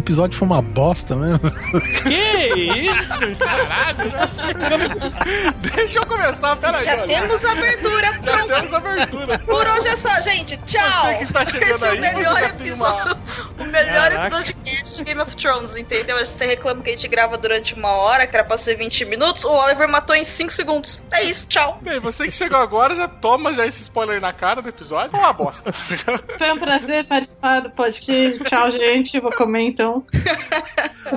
Episódio foi uma bosta mesmo. Que isso? Caralho. Deixa eu começar, peraí. Já temos abertura Já pronta. temos abertura. Por hoje é só, gente. Tchau. Você que está chegando Esse é aí, o melhor episódio. O melhor Caraca. episódio de Game of Thrones, entendeu? Você reclama que a gente grava durante uma hora, que era pra ser 20 minutos. O Oliver matou em 5 segundos. É isso, tchau. Bem, você que chegou agora já toma já esse spoiler na cara do episódio. Foi uma bosta. Foi um prazer participar do podcast. Tchau, gente. Vou comer então.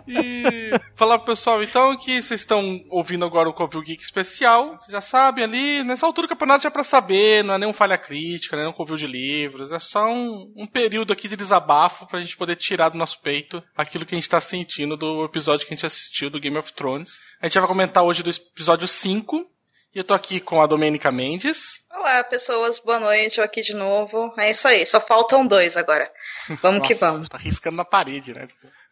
E falar pessoal então que vocês estão ouvindo agora o Covil Geek especial. Vocês já sabem ali, nessa altura o campeonato já é pra saber, não é nenhum falha crítica, não é nenhum Covil de livros, é só um, um período aqui de desabafo pra gente poder tirar do nosso peito aquilo que a gente tá sentindo do episódio que a gente assistiu do Game of Thrones. A gente vai comentar hoje do episódio 5. E eu tô aqui com a Domênica Mendes. Olá, pessoas. Boa noite. Eu aqui de novo. É isso aí. Só faltam dois agora. Vamos que Nossa, vamos. Tá riscando na parede, né?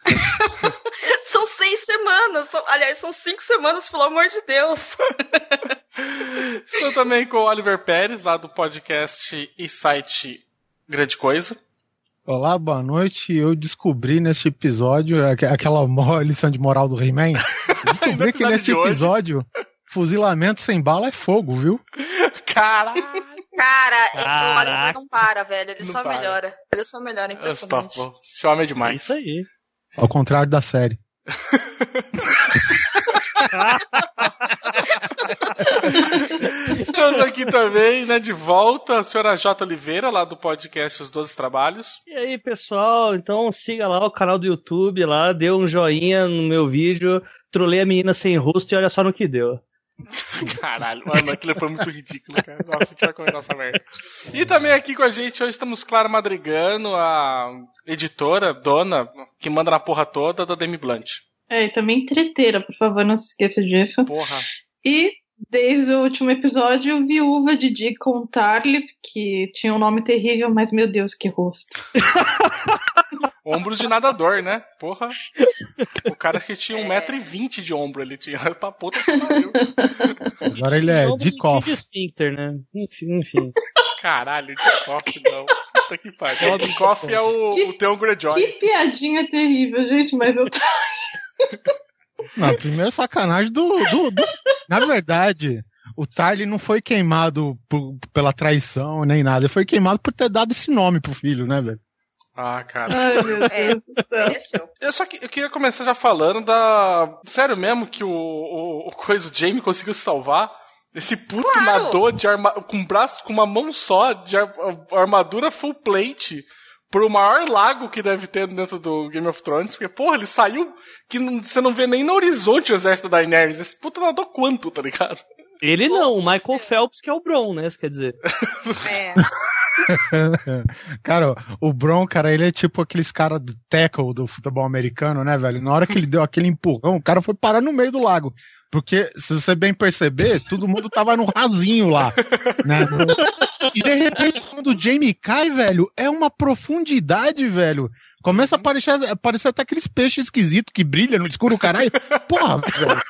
São seis semanas. São- aliás, são cinco semanas, pelo amor de Deus. Estou também com o Oliver Pérez, lá do podcast e site Grande Coisa. Olá, boa noite. Eu descobri neste episódio aqu- aquela lição de moral do He-Man. Descobri que neste episódio, fuzilamento sem bala é fogo, viu? Caralho! Cara, é- o Caraca. Oliver não para, velho. Ele Não só para. melhora. Ele só melhora, impressionante. Esse homem é É demais. isso aí. Ao contrário da série. Estamos aqui também, né, de volta, a senhora J. Oliveira, lá do podcast Os Doze Trabalhos. E aí, pessoal, então siga lá o canal do YouTube lá, dê um joinha no meu vídeo, trolei a menina sem rosto e olha só no que deu. Caralho, mano, aquilo foi muito ridículo, cara. Nossa, a gente vai comer nossa merda. E também aqui com a gente hoje estamos Clara Madrigano, a editora, dona, que manda na porra toda da Demi Blunt. É, e também treteira, por favor, não se esqueça disso. Porra. E desde o último episódio, viúva de Deacon Tarlip, que tinha um nome terrível, mas meu Deus, que rosto. Ombros de nadador, né? Porra. O cara que tinha 1,20m de ombro, ele tinha pra puta que pariu. Agora ele é de cofre. esfíncter, né? Enfim, enfim. Caralho, de coffee não. Puta que pariu. De coffee é o, o Theon Greyjoy. Que piadinha terrível, gente, mas eu Não, primeiro sacanagem do, do, do- Na verdade, o Tarly não foi queimado por- pela traição nem nada. Ele foi queimado por ter dado esse nome pro filho, né, velho? Ah, cara. Ai, É. Eu só que, eu queria começar já falando da. Sério mesmo que o, o, o coisa, o Jamie conseguiu se salvar? Esse puto Claro. nadou de arma, com um braço, com uma mão só, de ar- armadura full plate, pro maior lago que deve ter dentro do Game of Thrones. Porque, porra, ele saiu que não- você não vê nem no horizonte o exército da Daenerys. Esse puto nadou quanto, tá ligado? Ele não, o Michael Phelps que é o Bron, né? Isso quer dizer. É. cara, o Bron, cara, ele é tipo aqueles caras do tackle do futebol americano, né, velho? Na hora que ele deu aquele empurrão, o cara foi parar no meio do lago. Porque, se você bem perceber, todo mundo tava no rasinho lá, né? E de repente, quando o Jamie cai, velho, é uma profundidade, velho. Começa a aparecer, aparecer até aqueles peixes esquisitos que brilham no escuro, caralho. Porra, velho.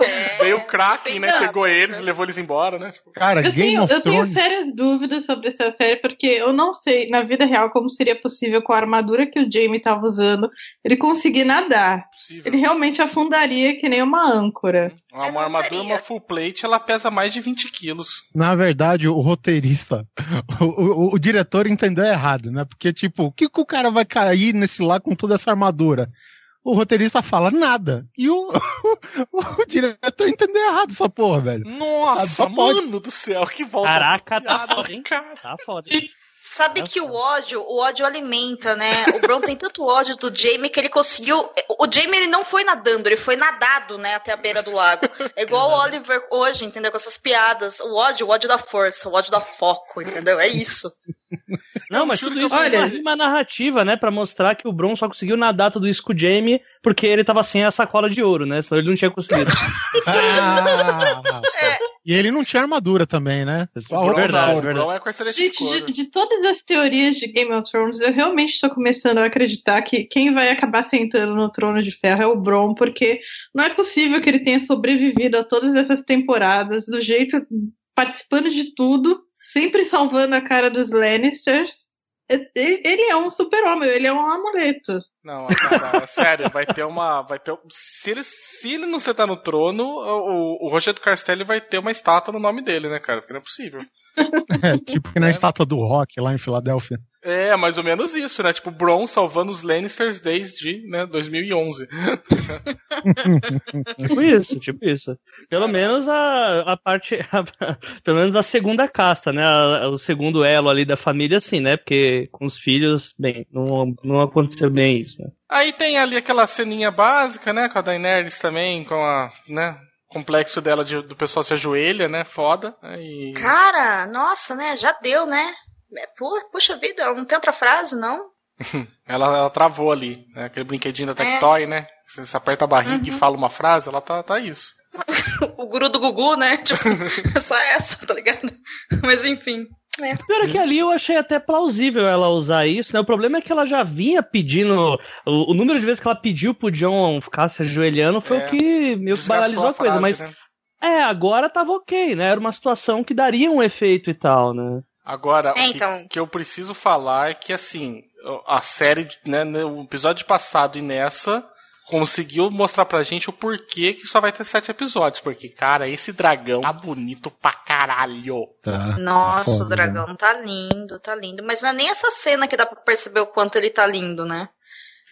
É. Veio o Kraken, né? Pegou eles e levou eles embora, né? Tipo, Cara, Eu Game tenho, of eu tenho Thrones. sérias dúvidas sobre essa série, porque eu não sei, na vida real, como seria possível com a armadura que o Jamie estava usando, ele conseguir nadar. possível. Ele realmente afundaria que nem uma âncora. Uma, uma armadura, seria. uma full plate, ela pesa mais de 20 quilos. Na verdade, o roteirista, o, o- o diretor entendeu errado, né? Porque, tipo, o que, que o cara vai cair nesse lá com toda essa armadura? O roteirista fala nada. E o, o, diretor entendeu errado essa porra, velho. Nossa, pode. mano do céu, que volta. Caraca, tá foda, hein? cara. Tá foda. Sabe que o ódio, o ódio alimenta, né? O Bron tem tanto ódio do Jamie que ele conseguiu. O Jamie ele não foi nadando, ele foi nadado, né, até a beira do lago. É igual o Oliver hoje, entendeu? Com essas piadas. O ódio, o ódio da força, o ódio da foco, entendeu? É isso. Não, mas juro tudo isso eu é uma narrativa, né? Pra mostrar que o Bron só conseguiu nadar tudo isso com o Jamie porque ele tava sem a sacola de ouro, né? Senão ele não tinha conseguido. Ah, E ele não tinha armadura também, né? É só O verdade, não, da o verdade. Bron é com excelente Gente, de, de todas as teorias de Game of Thrones, eu realmente estou começando a acreditar que quem vai acabar sentando no trono de ferro é o Bron, porque não é possível que ele tenha sobrevivido a todas essas temporadas, do jeito, participando de tudo, sempre salvando a cara dos Lannisters. Ele, é um super-homem, ele é um amuleto. Não, cara, sério, vai ter uma. Vai ter, se, ele, se ele não sentar no trono, o, o Rogério Castelli vai ter uma estátua no nome dele, né, cara? Porque não é possível. É, tipo que na é. estátua do Rock lá em Filadélfia. É, mais ou menos isso, né? Tipo, Bron salvando os Lannisters desde né, 2011. tipo isso, tipo isso. Pelo menos a, a parte. A, pelo menos a segunda casta, né? A, o segundo elo ali da família, sim, né? Porque com os filhos, bem, não, não aconteceu bem isso, né? Aí tem ali aquela ceninha básica, né? Com a Daenerys também, com a. né? Complexo dela de, do pessoal se ajoelha, né? Foda. E... Cara, nossa, né? Já deu, né? É, puxa vida, não tem outra frase, não? ela, ela travou ali, né? Aquele brinquedinho da Tectoy, é. né? Você aperta a barriga uhum. e fala uma frase, ela tá, tá isso. o guru do Gugu, né? Tipo, é só essa, tá ligado? Mas enfim. É. Pior é que ali eu achei até plausível ela usar isso, né? O problema é que ela já vinha pedindo. O, o número de vezes que ela pediu pro John ficar se ajoelhando foi é. o que meio que banalizou a coisa, frase, mas. Né? É, agora tava ok, né? Era uma situação que daria um efeito e tal, né? Agora, é, então... o que, que, eu preciso falar é que, assim, a série, né, no episódio passado e nessa, conseguiu mostrar pra gente o porquê que só vai ter sete episódios. Porque, cara, esse dragão tá bonito pra caralho. Tá, Nossa, tá o dragão tá lindo, tá lindo. Mas não é nem essa cena que dá pra perceber o quanto ele tá lindo, né?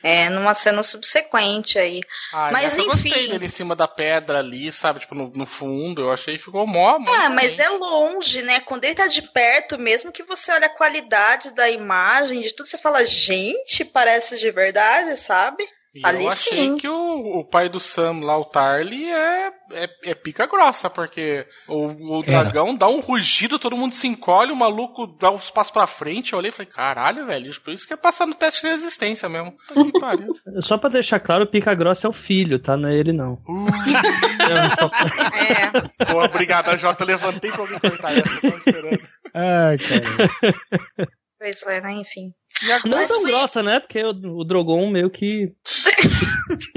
É, numa cena subsequente aí. Ah, mas enfim. Eu gostei dele em cima da pedra ali, sabe? Tipo, no, no fundo. Eu achei que ficou mó. mó é, mas é longe, né? Quando ele tá de perto, mesmo que você olha a qualidade da imagem, de tudo, você fala, gente, parece de verdade, sabe? E Ali eu achei sim. que o, o pai do Sam lá, o Tarly, é, é, é pica grossa, porque o, o dragão dá um rugido, todo mundo se encolhe, o maluco dá uns passos pra frente. Eu olhei e falei, caralho, velho, por isso que é passar no teste de resistência mesmo. Só pra deixar claro, o pica grossa é o filho, tá? Não é ele, não. Uh. é, só... é. Pô, obrigado, Jota, levantei pra alguém cortar essa, tô esperando. Ai, cara. Pois é, né? Enfim. Não tão foi... grossa, né? Porque o, o Drogon meio que.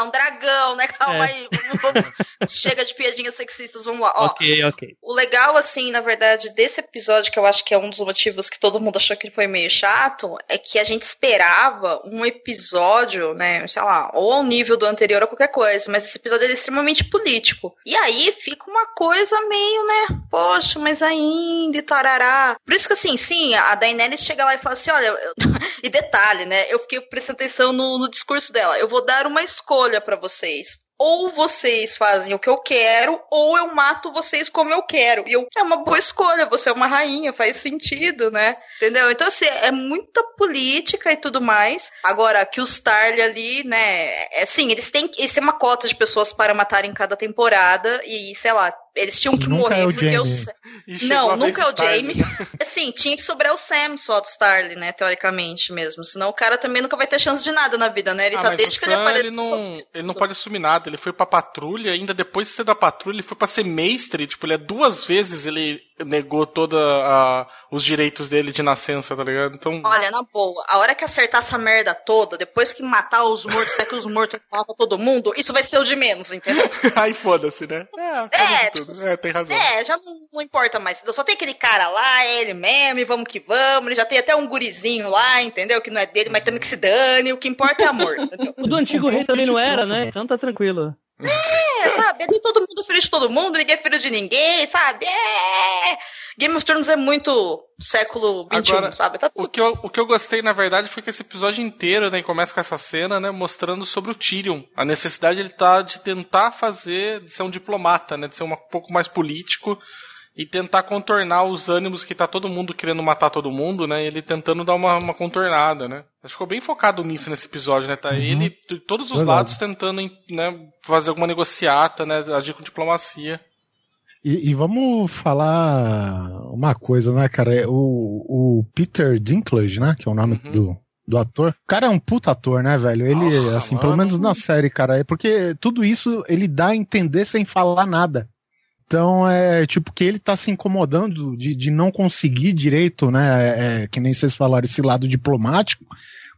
é, um dragão, né? Calma é. aí. Vamos... Chega de piadinhas sexistas, vamos lá. Ó, ok, ok. O legal, assim, na verdade, desse episódio, que eu acho que é um dos motivos que todo mundo achou que ele foi meio chato, é que a gente esperava um episódio, né? Sei lá, ou ao nível do anterior ou qualquer coisa, mas esse episódio é extremamente político. E aí fica uma coisa meio, né? Poxa, mas ainda e tarará. Por isso que, assim, sim, a Daenerys chega lá e fala assim: olha, e detalhe, né? Eu fiquei prestando atenção no, no discurso dela. Eu vou dar uma escolha para vocês ou vocês fazem o que eu quero, ou eu mato vocês como eu quero. E eu, é uma boa escolha, você é uma rainha, faz sentido, né? Entendeu? Então, assim, é muita política e tudo mais. Agora, que os Starly ali, né, é assim, eles têm, eles têm uma cota de pessoas para matar em cada temporada, e, sei lá, eles tinham que nunca morrer é porque eu. Não, nunca é o Jamie. Assim, tinha que sobrar o Sam só do Starly, né? Teoricamente mesmo. Senão o cara também nunca vai ter chance de nada na vida, né? Ele ah, tá desde que ele apareceu. Ele não, ele não pode assumir nada. Ele foi pra patrulha, ainda depois de ser da patrulha, ele foi pra ser mestre. Tipo, ele é duas vezes ele negou todos os direitos dele de nascença, tá ligado? Então... Olha, na boa, a hora que acertar essa merda toda, depois que matar os mortos, é que os mortos matam todo mundo, isso vai ser o de menos, entendeu? Aí foda-se, né? É, é, tipo, é, tem razão. É, já não, não, importa mais. Só tem aquele cara lá, é ele mesmo, e vamos que vamos. Ele já tem até um gurizinho lá, entendeu? Que não é dele, mas também que se dane. O que importa é amor. O do antigo rei também não era, né? Então tá tranquilo. É, sabe? Nem todo mundo filho de todo mundo, ninguém é filho de ninguém, sabe? É. Game of Thrones é muito século XXI, Agora, sabe? Tá tudo... o, que eu, o que eu gostei, na verdade, foi que esse episódio inteiro, né, começa com essa cena, né, mostrando sobre o Tyrion. A necessidade ele tá de tentar fazer, de ser um diplomata, né, de ser um pouco mais político e tentar contornar os ânimos que tá todo mundo querendo matar todo mundo, né? Ele tentando dar uma, uma contornada, né? Ficou bem focado nisso nesse episódio, né? Tá uhum. ele de todos os Verdade. lados tentando, né, fazer alguma negociata, né? Agir com diplomacia. E, e, vamos falar uma coisa, né, cara? É o, o Peter Dinklage, né? Que é o nome uhum. do, do ator. O cara é um puta ator, né, velho? Ele, oh, assim, mano. pelo menos na série, cara. É porque tudo isso ele dá a entender sem falar nada. Então é tipo que ele tá se incomodando de, de não conseguir direito, né? É, é, que nem vocês falaram, esse lado diplomático,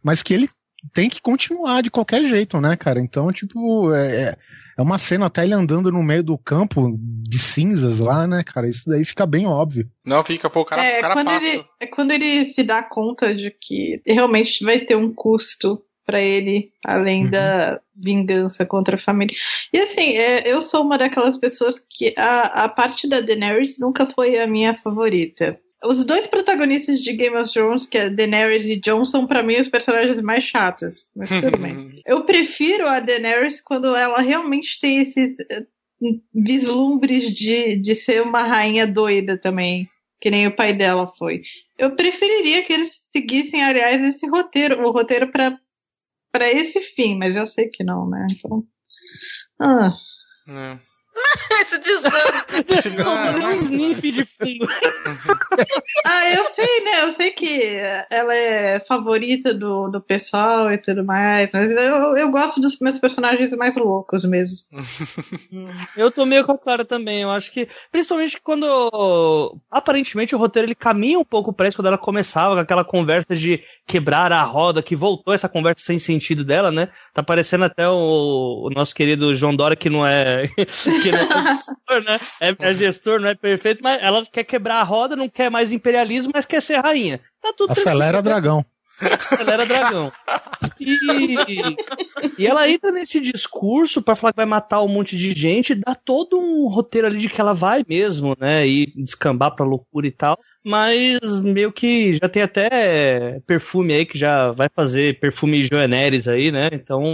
mas que ele tem que continuar de qualquer jeito, né, cara? Então, tipo, é, é, é uma cena até ele andando no meio do campo de cinzas lá, né, cara? Isso daí fica bem óbvio. Não, fica, pô, o cara, é, o cara quando passa. Ele, é quando ele se dá conta de que realmente vai ter um custo para ele, além uhum. da vingança contra a família. E assim, é, eu sou uma daquelas pessoas que a, a parte da Daenerys nunca foi a minha favorita. Os dois protagonistas de Game of Thrones, que é Daenerys e Jon, são pra mim os personagens mais chatos. Mas tudo bem. Eu prefiro a Daenerys quando ela realmente tem esses eh, vislumbres de, de ser uma rainha doida também. Que nem o pai dela foi. Eu preferiria que eles seguissem, aliás, esse roteiro, o roteiro para para esse fim, mas eu sei que não, né? Então. Ah. É. Esse desânimo. Sobrou um sniff de fundo. ah, eu sei, né? Eu sei que ela é favorita do, do pessoal e tudo mais, mas eu, eu gosto dos meus personagens mais loucos mesmo. eu tô meio com a Clara também. Eu acho que, principalmente quando aparentemente o roteiro ele caminha um pouco pra isso, quando ela começava com aquela conversa de quebrar a roda, que voltou essa conversa sem sentido dela, né? Tá parecendo até o, o nosso querido João Dora, que não é. que não é gestor, né? É, é, gestor, não é perfeito, mas ela quer quebrar a roda, não quer mais imperialismo, mas quer ser rainha. Tá tudo Acelera dragão. Acelera dragão. E, e ela entra nesse discurso para falar que vai matar um monte de gente, dá todo um roteiro ali de que ela vai mesmo, né? E descambar pra loucura e tal mas meio que já tem até perfume aí que já vai fazer perfume Joaneres aí, né? Então,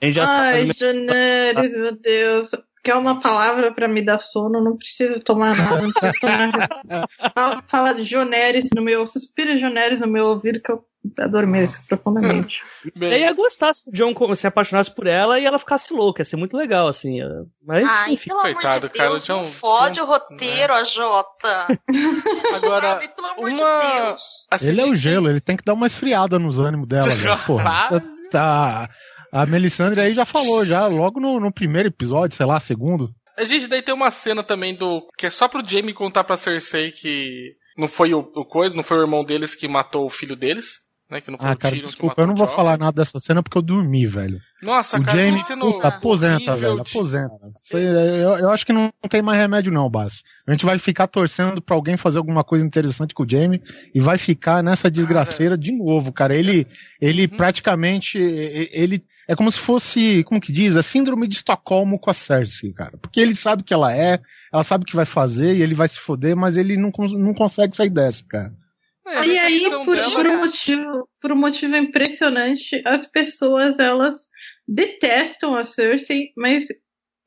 a gente já Ai, Joaneres, meu Deus quer uma palavra para me dar sono, não preciso tomar nada, não preciso tomar nada. Fala, de Joneres no meu, suspira Joneres no meu ouvido que eu adormeço profundamente. Eu ia gostar se o John se apaixonasse por ela e ela ficasse louca, ia ser muito legal, assim. Mas, Ai, enfim. pelo Coitado, amor de Deus, cara, não fode o roteiro, né? a Jota. Agora, Sabe, pelo amor uma... de Deus. Assim, ele é o gelo, ele tem que dar uma esfriada nos ânimos dela, velho. Porra, tá, tá a Melisandre aí já falou, já logo no, no primeiro episódio, sei lá, segundo. A gente daí tem uma cena também do. que é só pro Jamie contar pra Cersei que não foi o, o coisa, não foi o irmão deles que matou o filho deles. Né, que não foi ah, cara, desculpa, eu não vou falar nada dessa cena porque eu dormi, velho. Nossa, o cara, Jamie, puta, aposenta, velho, aposenta. De... Eu, eu, acho que não, não tem mais remédio não, Basti. A gente vai ficar torcendo pra alguém fazer alguma coisa interessante com o Jamie e vai ficar nessa desgraceira de novo, cara. Ele, ele uhum. praticamente, ele é como se fosse, como que diz, a síndrome de Estocolmo com a Cersei, cara. Porque ele sabe que ela é, ela sabe o que vai fazer e ele vai se foder, mas ele não, não consegue sair dessa, cara. É, e aí, por, dela... por, um motivo, por um motivo impressionante, as pessoas elas detestam a Cersei, mas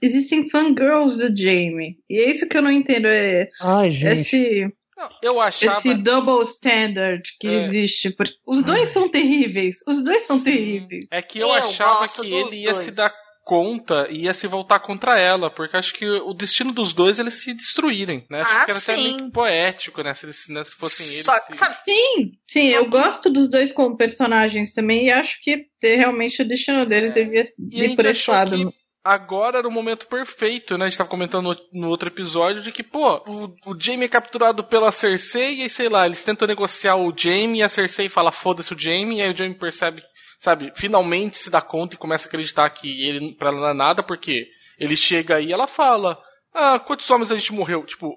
existem fangirls do Jaime. E é isso que eu não entendo. É Ai, gente. Esse, não, eu achava... esse double standard que é. existe. Porque os dois são terríveis. Os dois são Sim. terríveis. É que eu, eu achava que ele ia dois. se dar conta e ia se voltar contra ela, porque acho que o destino dos dois é eles se destruírem, né? Acho ah, que era sim. até meio poético, né? Se, eles, né, se fossem eles. Só, se... sabe, sim, sim, eu gosto dos dois como personagens também e acho que realmente o destino deles é. devia ir por esse lado. Que agora era o momento perfeito, né? A gente tava comentando no, no outro episódio de que, pô, o, o Jaime é capturado pela Cersei e sei lá, eles tentam negociar o Jaime e a Cersei fala foda-se o Jaime, e aí o Jaime percebe sabe, finalmente se dá conta e começa a acreditar que ele pra ela não é nada, porque ele chega aí e ela fala: Ah, quantos homens a gente morreu? Tipo,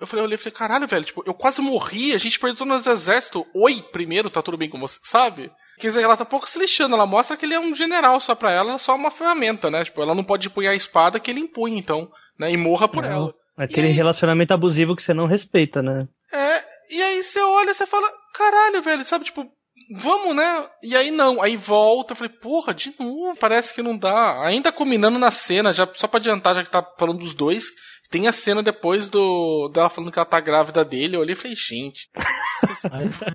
eu falei, eu olhei e falei, caralho, velho, tipo, eu quase morri, a gente perdeu todo o exército. Oi, primeiro, tá tudo bem com você, sabe? Quer dizer, ela tá pouco se lixando, ela mostra que ele é um general só pra ela, é só uma ferramenta, né? Tipo, ela não pode empunhar a espada que ele impunha, então, né? E morra por não, ela. Aquele aí... relacionamento abusivo que você não respeita, né? É, e aí você olha e você fala, caralho, velho, sabe, tipo, vamos, né? E aí não, aí volta, eu falei, porra, de novo, parece que não dá. Ainda combinando na cena, já só pra adiantar, já que tá falando dos dois, tem a cena depois do dela falando que ela tá grávida dele, eu olhei e falei, gente.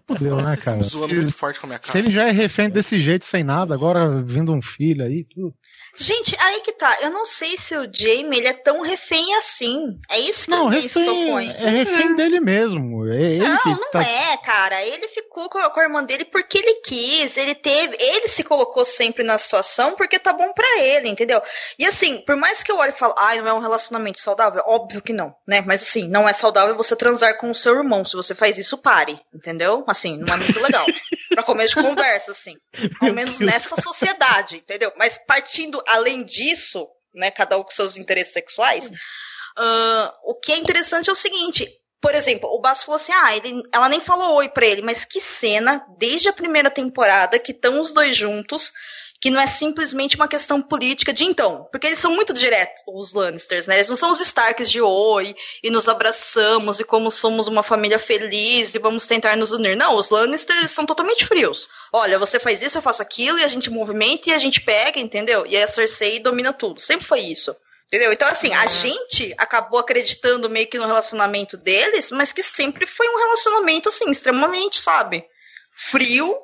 Fudeu, né, cara? Se, se ele já é refém desse jeito, sem nada, agora vindo um filho aí, tudo. Gente, aí que tá. Eu não sei se o Jamie ele é tão refém assim. É isso que não, eu refém, É refém hum. dele mesmo. É não, não tá... é, cara. Ele ficou com a irmã dele porque ele quis. Ele teve. Ele se colocou sempre na situação porque tá bom para ele, entendeu? E assim, por mais que eu olhe e falo, ai, ah, não é um relacionamento saudável, óbvio que não, né? Mas assim, não é saudável você transar com o seu irmão. Se você faz isso, pare, entendeu? Assim, não é muito legal. Pra começo de conversa, assim. Ao menos nessa sociedade, entendeu? Mas partindo além disso, né, cada um com seus interesses sexuais, uh, o que é interessante é o seguinte. Por exemplo, o Basso falou assim: ah, ele, ela nem falou oi pra ele, mas que cena, desde a primeira temporada, que estão os dois juntos, que não é simplesmente uma questão política de então, porque eles são muito diretos, os Lannisters, né? Eles não são os Starks de oi e nos abraçamos e como somos uma família feliz e vamos tentar nos unir. Não, os Lannisters são totalmente frios. Olha, você faz isso, eu faço aquilo e a gente movimenta e a gente pega, entendeu? E a Cersei domina tudo. Sempre foi isso. Entendeu? Então, assim, a gente acabou acreditando meio que no relacionamento deles, mas que sempre foi um relacionamento, assim, extremamente, sabe? Frio,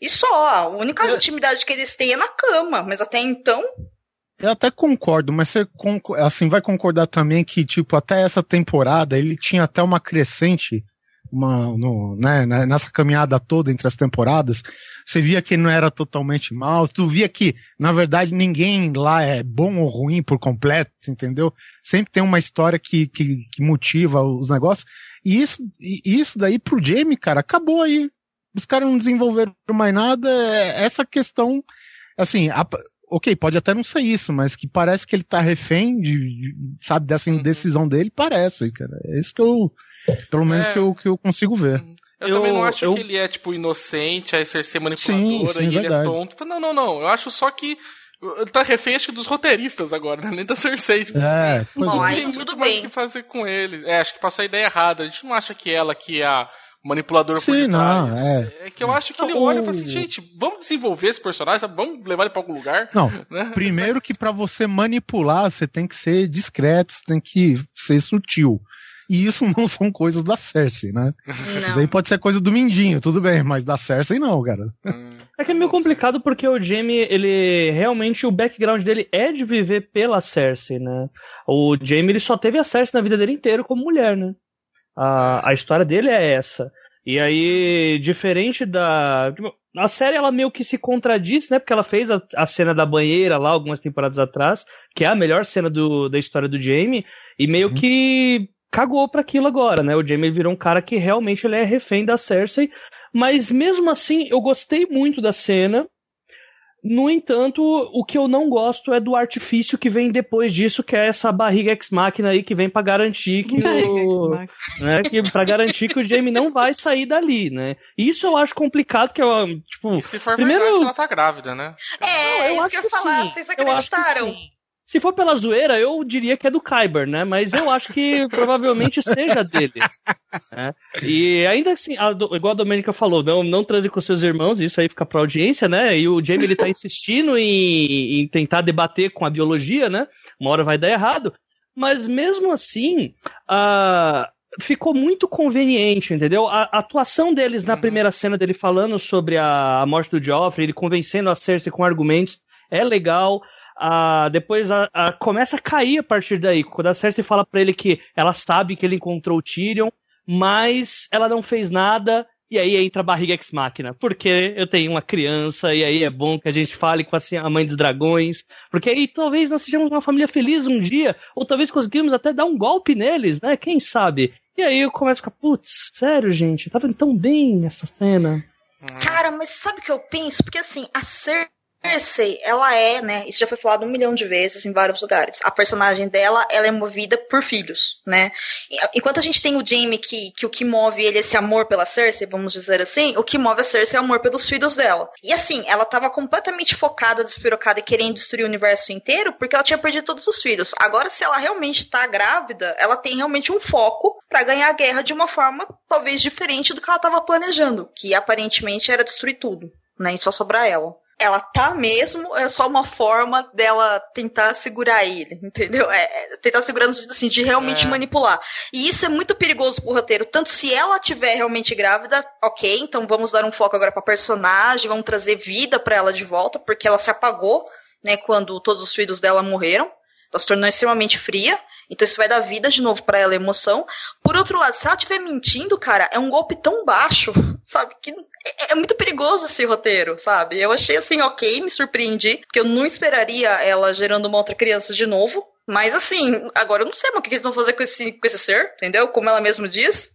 e só, a única eu... intimidade que eles têm é na cama, mas até então. Eu até concordo, mas você assim vai concordar também que tipo até essa temporada ele tinha até uma crescente, uma no, né, né nessa caminhada toda entre as temporadas, você via que ele não era totalmente mal, tu via que na verdade ninguém lá é bom ou ruim por completo, entendeu? Sempre tem uma história que, que, que motiva os negócios. E isso, e isso daí pro Jamie, cara, acabou aí os caras não desenvolveram mais nada. É essa questão, assim, a, ok, pode até não ser isso, mas que parece que ele tá refém de, de sabe, dessa uhum. indecisão dele, parece, cara. É isso que eu, pelo menos é. que, eu, que eu consigo ver. Eu, eu, também não acho eu... que ele é, tipo, inocente, aí ser manipuladora sim, sim, e ele é tonto. Não, não, não. Eu acho só que ele tá refém, acho que dos roteiristas agora, né? Nem da Cersei. Tipo, é, não tem muito mais o que fazer com ele. É, acho que passou a ideia errada. A gente não acha que ela que é a manipulador Sim, por detrás. Não, é. é que eu acho que ele olha e fala assim, gente, vamos desenvolver esse personagem, vamos levar ele pra algum lugar. Não, né? primeiro que para você manipular, você tem que ser discreto, você tem que ser sutil. E isso não são coisas da Cersei, né? Não. Isso aí pode ser coisa do Mindinho, tudo bem, mas da Cersei não, cara. É que é meio complicado porque o Jaime, ele realmente, o background dele é de viver pela Cersei, né? O Jaime, ele só teve a Cersei na vida dele inteira como mulher, né? A, a história dele é essa. E aí, diferente da. A série ela meio que se contradiz, né? Porque ela fez a, a, cena da banheira lá algumas temporadas atrás, que é a melhor cena do, da história do Jamie, e meio uhum. que cagou para aquilo agora, né? O Jamie virou um cara que realmente ele é refém da Cersei, mas mesmo assim eu gostei muito da cena. No entanto, o que eu não gosto é do artifício que vem depois disso, que é essa barriga ex-máquina aí que vem para garantir que o, né, que para garantir que o Jamie não vai sair dali, né? Isso eu acho complicado que eu, tipo, e se for primeiro verdade, ela tá grávida, né? É, eu acho que eu ia falar, sim. vocês acreditaram? Se for pela zoeira, eu diria que é do Kyber, né? Mas eu acho que provavelmente seja dele. Né? E ainda assim, a, igual a Domênica falou, não, não transe com seus irmãos, isso aí fica pra audiência, né? E o Jamie ele tá insistindo em, em tentar debater com a biologia, né? Uma hora vai dar errado. Mas mesmo assim, ficou muito conveniente, entendeu? A, a atuação deles na uhum. primeira cena dele falando sobre a, a morte do Joffrey, ele convencendo a Cersei com argumentos, é legal a, depois a, a, começa a cair a partir daí. Quando a Cersei fala para ele que ela sabe que ele encontrou o Tyrion, mas ela não fez nada, e aí entra a barriga ex-máquina. Porque eu tenho uma criança, e aí é bom que a gente fale com a mãe dos dragões, porque aí talvez nós sejamos uma família feliz um dia, ou talvez conseguimos até dar um golpe neles, né? Quem sabe? E aí eu começo a ficar, putz, sério, gente, tava tão bem essa cena. Cara, mas sabe o que eu penso? Porque assim, a Cersei Cersei, ela é, né? Isso já foi falado um milhão de vezes em vários lugares. A personagem dela, ela é movida por filhos, né? Enquanto a gente tem o Jaime que, que o que move ele é esse amor pela Cersei, vamos dizer assim, o que move a Cersei é o amor pelos filhos dela. E assim, ela estava completamente focada, despirocada e querendo destruir o universo inteiro porque ela tinha perdido todos os filhos. Agora, se ela realmente está grávida, ela tem realmente um foco para ganhar a guerra de uma forma talvez diferente do que ela estava planejando, que aparentemente era destruir tudo, né? E só sobrar ela ela tá mesmo, é só uma forma dela tentar segurar ele, entendeu? É, é tentar segurar no sentido assim, de realmente é. manipular. E isso é muito perigoso pro roteiro. Tanto se ela tiver realmente grávida, ok, então vamos dar um foco agora pra personagem, vamos trazer vida para ela de volta, porque ela se apagou, né, quando todos os filhos dela morreram. Ela se tornou extremamente fria. Então isso vai dar vida de novo para ela, emoção. Por outro lado, se ela estiver mentindo, cara, é um golpe tão baixo, sabe? Que é, é, muito perigoso esse roteiro, sabe? Eu achei assim, ok, me surpreendi, porque eu não esperaria ela gerando uma outra criança de novo. Mas assim, agora eu não sei mas o que eles vão fazer com esse, com esse ser, entendeu? Como ela mesma diz.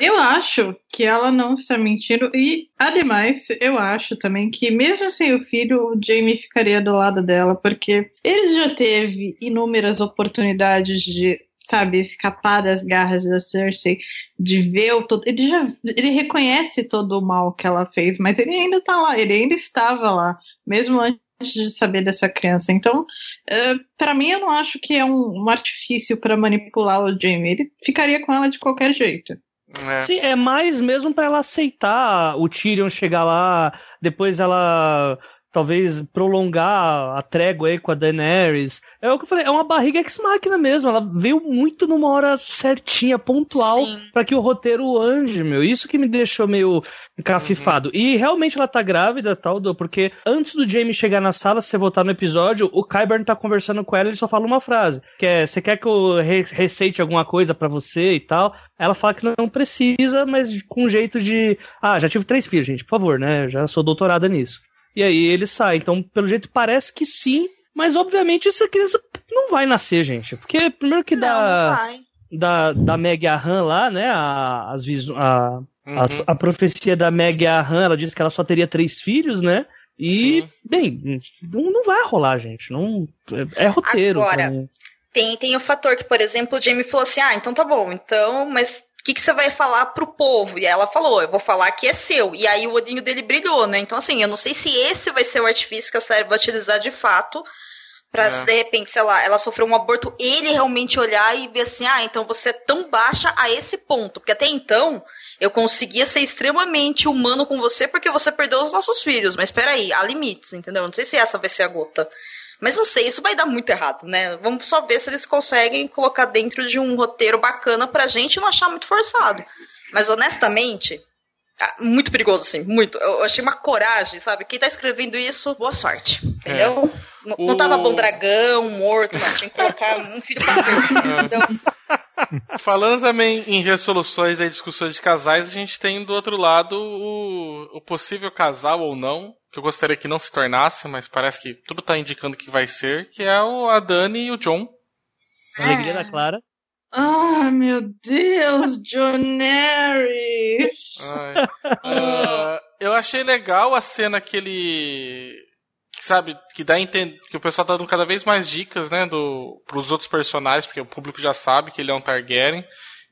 Eu acho que ela não está mentindo. E, ademais, eu acho também que, mesmo sem o filho, o Jamie ficaria do lado dela, porque ele já teve inúmeras oportunidades de sabe, escapar das garras da Cersei, de ver o todo. Ele já ele reconhece todo o mal que ela fez, mas ele ainda tá lá, ele ainda estava lá, mesmo antes de saber dessa criança. Então, uh, eh, para mim, eu não acho que é um, um artifício para manipular o Jamie. Ele ficaria com ela de qualquer jeito. É. Sim, é mais mesmo para ela aceitar o Tyrion chegar lá, depois ela talvez prolongar a trégua aí com a Daenerys. É o que eu falei, é uma barriga ex-máquina mesmo. Ela veio muito numa hora certinha, pontual, para que o roteiro ande, meu. Isso que me deixou meio encafifado. Uhum. E realmente ela tá grávida, tal, porque antes do Jamie chegar na sala, se você voltar no episódio, o Kyburn tá conversando com ela e ele só fala uma frase, que é, você quer que eu re receite alguma coisa para você e tal? Ela fala que não precisa, mas com um jeito de, ah, já tive três filhos, gente, por favor, né? Já sou doutorada nisso e aí ele sai. Então, pelo jeito, parece que sim, mas obviamente essa criança não vai nascer, gente. Porque primeiro que dá. Da, da Meg Ahan lá, né? A, as a, uhum. a, a, profecia da Meg Ahan, ela disse que ela só teria três filhos, né? E, Sim. bem, não, não vai rolar, gente. Não, é, é roteiro. Agora, tem, tem o fator que, por exemplo, o Jamie falou assim: ah, então tá bom, então, mas o que, que você vai falar pro povo? E ela falou, eu vou falar que é seu. E aí o olhinho dele brilhou, né? Então, assim, eu não sei se esse vai ser o artifício que a série vai utilizar de fato. Pra é. se de repente, sei lá, ela sofreu um aborto, ele realmente olhar e ver assim, ah, então você é tão baixa a esse ponto. Porque até então, eu conseguia ser extremamente humano com você porque você perdeu os nossos filhos. Mas peraí, há limites, entendeu? Não sei se essa vai ser a gota. Mas não sei, isso vai dar muito errado, né? Vamos só ver se eles conseguem colocar dentro de um roteiro bacana pra gente não achar muito forçado. Mas honestamente, ah, muito perigoso, assim, muito. Eu achei uma coragem, sabe? Quem tá escrevendo isso, boa sorte. Entendeu? É. Não, o... não tava bom dragão, morto, não. Tinha que colocar um filho pra ser, entendeu? Falando também em resoluções e discussões de casais, a gente tem do outro lado o, o possível casal ou não que eu gostaria que não se tornasse, mas parece que tudo tá indicando que vai ser, que é o a Dani e o John. Alegria da Clara. Ah, meu Deus, John Harris. uh, eu achei legal a cena que ele sabe, que dá entender que o pessoal tá dando cada vez mais dicas, né, do pros outros personagens, porque o público já sabe que ele é um Targaryen,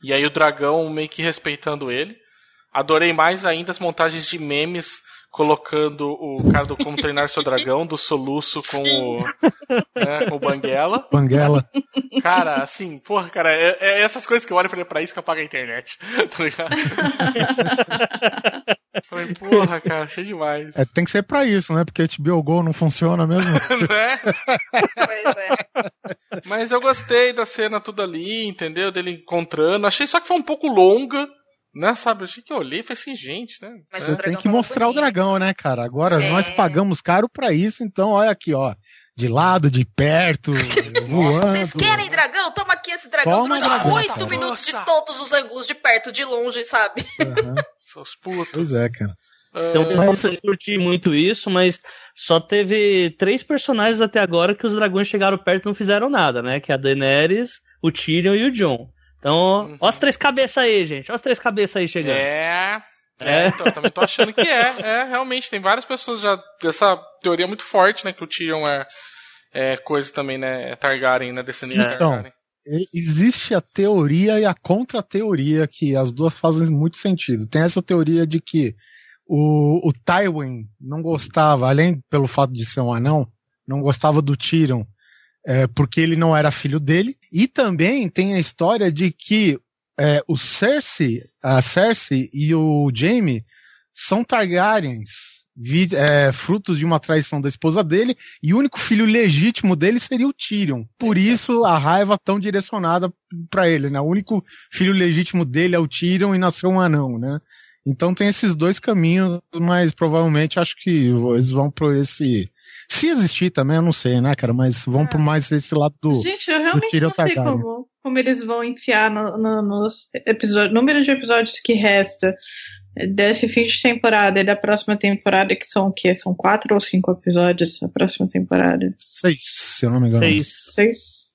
e aí o dragão meio que respeitando ele. Adorei mais ainda as montagens de memes colocando o cara do Como Treinar Seu Dragão, do Soluço com o, né, com o Banguela. Banguela. Cara, assim, porra, cara, é, é essas coisas que eu olho e falei, pra isso que eu pago a internet. tá ligado? Falei, porra, cara, achei demais. É, tem que ser pra isso, né? Porque HBO Go não funciona mesmo. né? pois é. Mas eu gostei da cena tudo ali, entendeu? Dele encontrando. Achei só que foi um pouco longa. Né, sabe? Eu achei que eu olhei e falei assim, gente, né? Mas Você tem que mostrar o dragão, né, cara? Agora é. nós pagamos caro pra isso, então olha aqui, ó. De lado, de perto, voando. Vocês querem dragão? Toma aqui esse dragão Toma durante oito minutos de todos os ângulos, de perto, de longe, sabe? Uhum. Seus putos. Pois é, cara. Então, eu não curti muito isso, mas só teve três personagens até agora que os dragões chegaram perto e não fizeram nada, né? Que é a Daenerys, o Tyrion e o Jon. Então, uhum. ó as três cabeças aí, gente. Ó as três cabeças aí chegando. É. É, é. Então, também tô achando que é. É, realmente, tem várias pessoas já dessa teoria muito forte, né? Que o Tyrion é, é coisa também, né? É Targaryen, né? Descendente então, Targaryen. Existe a teoria e a contra-teoria que as duas fazem muito sentido. Tem essa teoria de que o, o Tywin não gostava, além pelo fato de ser um anão, não gostava do Tyrion é, porque ele não era filho dele. E também tem a história de que é, o Cersei, a Cersei e o Jaime são Targaryens, vi, é, frutos de uma traição da esposa dele, e o único filho legítimo dele seria o Tyrion. Por isso a raiva tão direcionada para ele, né? O único filho legítimo dele é o Tyrion e nasceu um anão, né? Então tem esses dois caminhos, mas provavelmente acho que eles vão por esse se existir também, eu não sei, né, cara? Mas vão é. por mais esse lado do. Gente, eu realmente não sei como, como eles vão enfiar no, no, nos episódios, número de episódios que resta desse fim de temporada e da próxima temporada, que são o quê? São quatro ou cinco episódios a próxima temporada? Seis, se eu não me engano. Seis. Seis.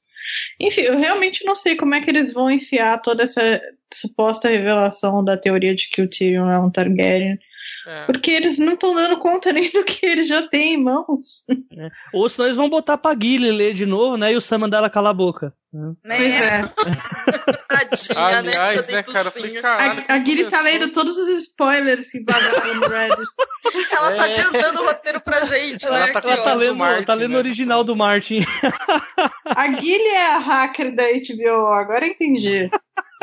Enfim, eu realmente não sei como é que eles vão enfiar toda essa suposta revelação da teoria de que o Tyrion é um Targaryen. É. Porque eles não estão dando conta nem do que ele já tem em mãos. É. Ou senão eles vão botar pra Guile ler de novo, né? E o Sam mandar ela calar a boca. Né? Pois é. Tadinha, né? Aliás, né, cara? Falei, caralho, a, a Guile tá lendo todos os spoilers que vazaram no Reddit. ela tá é. adiantando o roteiro pra gente, ela né? Tá, ela tá lendo, Martin, tá lendo o né? original do Martin. a Guile é a hacker da HBO, agora eu entendi.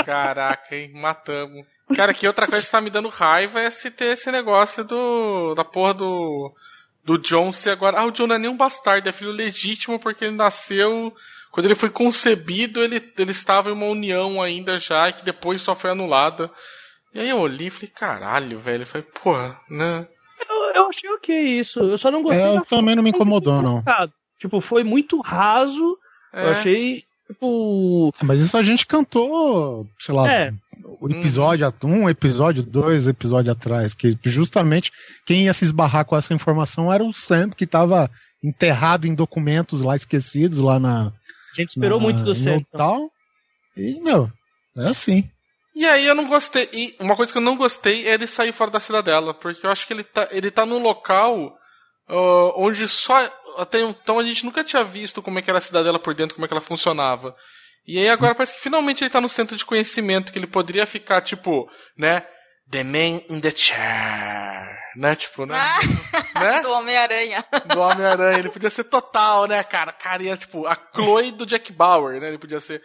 Caraca, hein? Matamos. Cara, que outra coisa que tá me dando raiva é se ter esse negócio do. da porra do. do John ser agora. Ah, o John não é nem um bastardo, é filho legítimo porque ele nasceu. Quando ele foi concebido, ele, ele estava em uma união ainda já, e que depois só foi anulada. E aí eu olhei e falei, caralho, velho. Eu falei, porra, né? Eu, eu achei ok isso. Eu só não gostei. É, eu também não me incomodou, não. Tipo, foi muito raso. É. Eu achei Tipo. Mas isso a gente cantou, sei lá, é. O episódio um, episódio dois, episódio atrás, que justamente quem ia se esbarrar com essa informação era o Sam, que estava enterrado em documentos lá esquecidos lá na. A gente esperou na, muito do Sam. Então. Tal. E, meu, é assim. E aí eu não gostei. E uma coisa que eu não gostei é ele sair fora da cidadela, porque eu acho que ele tá, ele tá num local uh, onde só até então a gente nunca tinha visto como é que era a cidadela por dentro, como é que ela funcionava. E aí agora parece que finalmente ele tá no centro de conhecimento, que ele poderia ficar, tipo, né? The man in the chair. Né? Tipo, né? Ah, né? Do Homem-Aranha. Do Homem-Aranha. Ele podia ser total, né, cara? Cara, ia, tipo, a Chloe do Jack Bauer, né? Ele podia ser.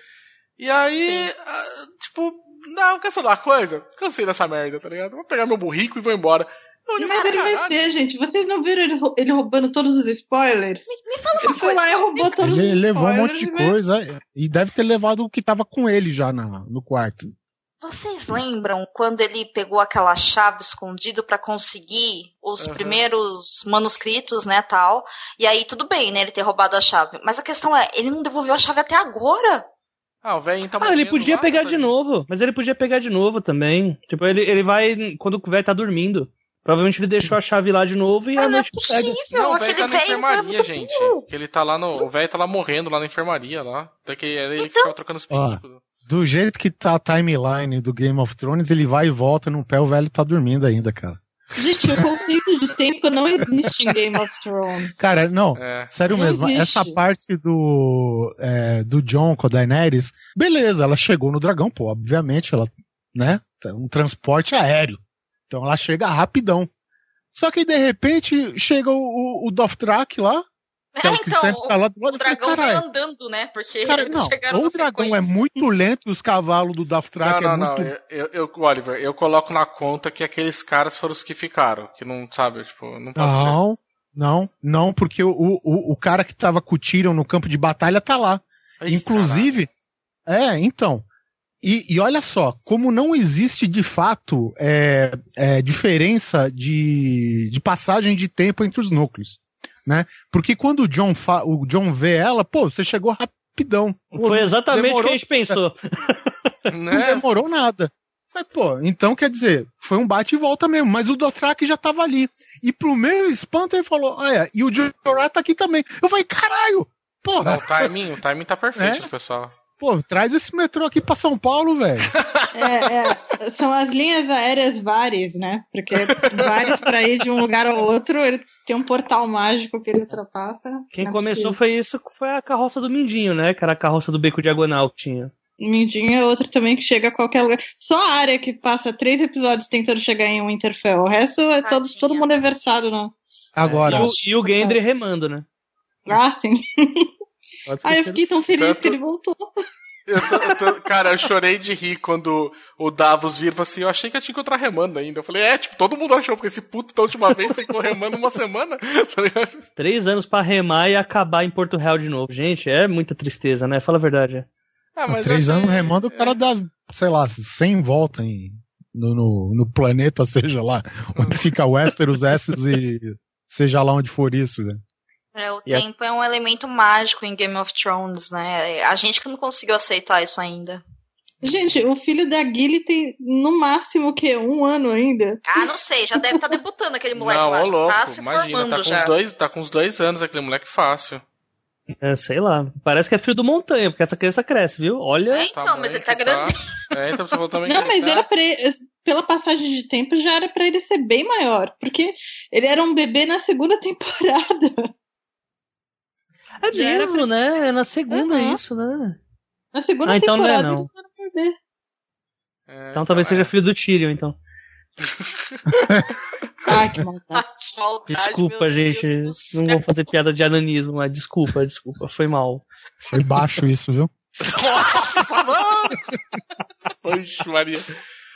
E aí, uh, tipo, não, quer saber uma coisa? Cansei dessa merda, tá ligado? Vou pegar meu burrico e vou embora. Mas ele vai ser, gente. Vocês não viram ele, ele roubando todos os spoilers? Me, me fala uma ele foi lá e roubou todos ele os spoilers. Ele levou um monte de coisa e deve ter levado o que tava com ele já na, no quarto. Vocês lembram quando ele pegou aquela chave escondido para conseguir os uhum. primeiros manuscritos, né, tal? E aí tudo bem, né, ele ter roubado a chave. Mas a questão é, ele não devolveu a chave até agora. Ah, o velho tá Ah, ele podia lá, pegar tá de novo, mas ele podia pegar de novo também. Tipo, ele, ele vai quando o velho tá dormindo. Provavelmente ele deixou a chave lá de novo e ah, a noite não é possível, Não, o velho tá na enfermaria, gente. Que ele tá lá no. O velho tá lá morrendo lá na enfermaria lá. Até que ele então... ficava trocando os pingos. Do jeito que tá a timeline do Game of Thrones, ele vai e volta no pé, o velho tá dormindo ainda, cara. Gente, o conceito de tempo não existe em Game of Thrones. Cara, não, é. sério não mesmo. Existe. Essa parte do, é, do John com a Daenerys, beleza, ela chegou no dragão, pô, obviamente, ela, né, um transporte aéreo. Então ela chega rapidão. Só que de repente chega o, o Dothrak lá. Que é, é que então, sempre tá lá do lado, o dragão vai andando, né? Porque cara, não, ou o dragão é muito lento e os cavalos do Dothrak não, é não, muito... Não, eu, eu, Oliver, eu coloco na conta que aqueles caras foram os que ficaram, que não, sabe, tipo, não pode Não, ser. não, não, porque o, o, o cara que tava com o Tyrion no campo de batalha tá lá. Ai, Inclusive, caralho. é, então, e, e, olha só, como não existe de fato é, é, diferença de, de passagem de tempo entre os núcleos. Né? Porque quando o John, fa, o John vê ela, pô, você chegou rapidão. Foi exatamente o que a gente pensou. não demorou nada. Mas, pô, então quer dizer, foi um bate e volta mesmo, mas o Dothraki já tava ali. E pro meu espanto ele falou, olha, e o Jorah tá aqui também. Eu falei, caralho, porra. Não, o timing, o timing tá perfeito, é? pessoal. Pô, traz esse metrô aqui pra São Paulo, velho. É, é, são as linhas aéreas várias, né? Porque vários pra ir de um lugar ao outro, ele tem um portal mágico que ele ultrapassa. Quem é começou foi isso, foi a carroça do Mindinho, né? Que era a carroça do Beco Diagonal que tinha. Mindinho é outro também que chega a qualquer lugar. Só a área que passa três episódios tentando chegar em um Winterfell. O resto é todo, todo mundo é versado, né? Agora. É, e, o, e o Gendry remando, né? Ah, sim. Ai, eu fiquei tão feliz Tanto... que ele voltou. Eu tô, eu tô, cara, eu chorei de rir quando o Davos vir assim, eu achei que eu tinha que encontrar remando ainda. Eu falei, é, tipo, todo mundo achou, porque esse puto da última vez ficou remando uma semana. Tá Três anos pra remar e acabar em Porto Real de novo. Gente, é muita tristeza, né? Fala a verdade. Ah, mas três anos remando, o cara é. dá, sei lá, 100 volta em, no, no, no, planeta, seja lá, onde fica Westeros, Essos e seja lá onde for isso, né? É, o e tempo a... é um elemento mágico em Game of Thrones, né? A gente que não conseguiu aceitar isso ainda. Gente, o filho da Gilly tem no máximo que um ano ainda. Ah, não sei, já deve estar tá debutando aquele moleque não, lá. Ô, louco, tá se imagina, formando tá com já. Uns dois, tá com uns dois anos aquele moleque fácil. É, sei lá. Parece que é filho do montanha, porque essa criança cresce, viu? Olha. É, então, mas ele tá grande. Tá. É, então você também Não, mas tá... era pra ele, pela passagem de tempo já era pra ele ser bem maior, porque ele era um bebê na segunda temporada. É Já mesmo, né? É na segunda Uhum. isso, né? Na segunda Ah, então não é, temporada não. ele era um bebê. É, Então talvez é. seja filho do Tyrion, então. Ai, que maldade. Desculpa, gente. Não vou fazer piada de ananismo, mas desculpa, desculpa. Foi mal. Foi baixo isso, viu? Nossa, mano! Oxe, Maria.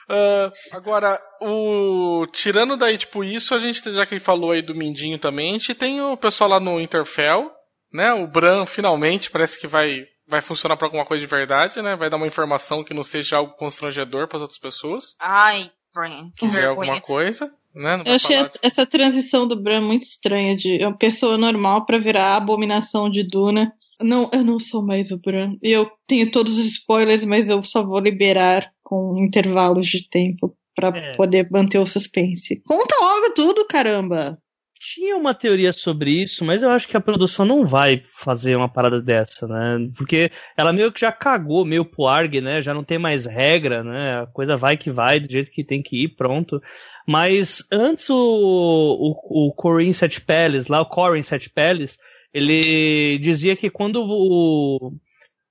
Ah, agora, o tirando daí, tipo, isso, a gente, já que falou aí do Mindinho também, a gente tem o pessoal lá no Interfell, né? O Bran finalmente parece que vai, vai funcionar pra alguma coisa de verdade, né? Vai dar uma informação que não seja algo constrangedor pras outras pessoas. Ai, Brian, que é alguma vergonha. coisa, né? Eu achei falar, tipo, essa transição do Bran muito estranha, de uma pessoa normal pra virar a abominação de Duna. Não, eu não sou mais o Bran. E eu tenho todos os spoilers, mas eu só vou liberar com intervalos de tempo pra É. poder manter o suspense. Conta logo tudo, caramba! Tinha uma teoria sobre isso, mas eu acho que a produção não vai fazer uma parada dessa, né? Porque ela meio que já cagou meio pro ARG, né? Já não tem mais regra, né? A coisa vai que vai, do jeito que tem que ir, pronto. Mas antes o, o, o Corin Sete Peles, lá o Corin Sete Peles, ele dizia que quando o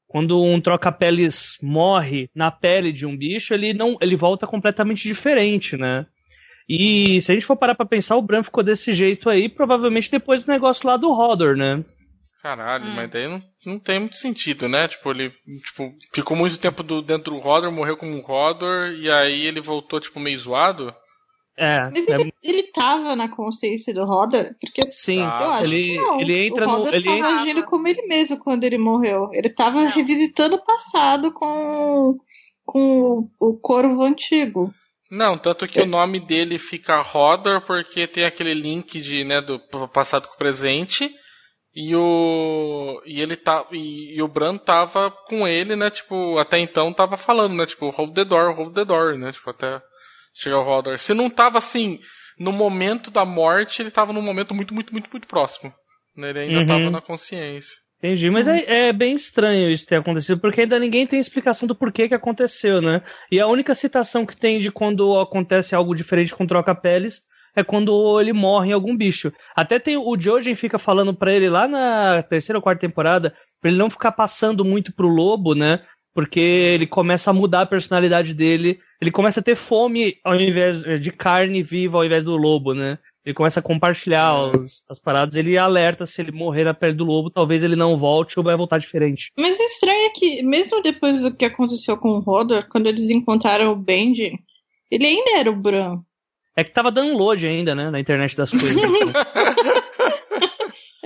quando um troca-peles morre na pele de um bicho, ele não ele volta completamente diferente, né? E se a gente for parar pra pensar, o Bran ficou desse jeito aí, provavelmente depois do negócio lá do Hodor, né? Caralho, Hum. mas daí não, não tem muito sentido, né? Tipo, ele tipo, ficou muito tempo do, dentro do Hodor, morreu como um Hodor, e aí ele voltou, tipo, meio zoado. É, Mas é ele, ele tava na consciência do Rodder? Porque sim. Tá. eu acho ele, que não. ele entra o no. Ele tava entra- agindo como ele mesmo quando ele morreu. Ele tava Não. revisitando o passado com, com o, o corvo antigo. Não, tanto que o nome dele fica Hodor porque tem aquele link de, né, do passado com o presente. E o e ele tá e, e o Bran tava com ele, né, tipo, até então tava falando, né, tipo, hold the door, hold the door, né, tipo, até chegar o Hodor. Se não tava assim no momento da morte, ele tava num momento muito muito muito muito próximo. Né, ele ainda Uhum. tava na consciência. Entendi, mas é, é bem estranho isso ter acontecido, porque ainda ninguém tem explicação do porquê que aconteceu, né? E a única citação que tem de quando acontece algo diferente com troca-peles é quando ele morre em algum bicho. Até tem o Jojen fica falando pra ele lá na terceira ou quarta temporada, pra ele não ficar passando muito pro lobo, né? Porque ele começa a mudar a personalidade dele, ele começa a ter fome ao invés de carne viva ao invés do lobo, né? Ele começa a compartilhar É. os- as paradas, ele alerta se ele morrer na pele do lobo, talvez ele não volte ou vai voltar diferente. Mas o estranho é que, mesmo depois do que aconteceu com o Rodor, quando eles encontraram o Benji, ele ainda era o Bran. É que tava dando load ainda, né, na internet das coisas.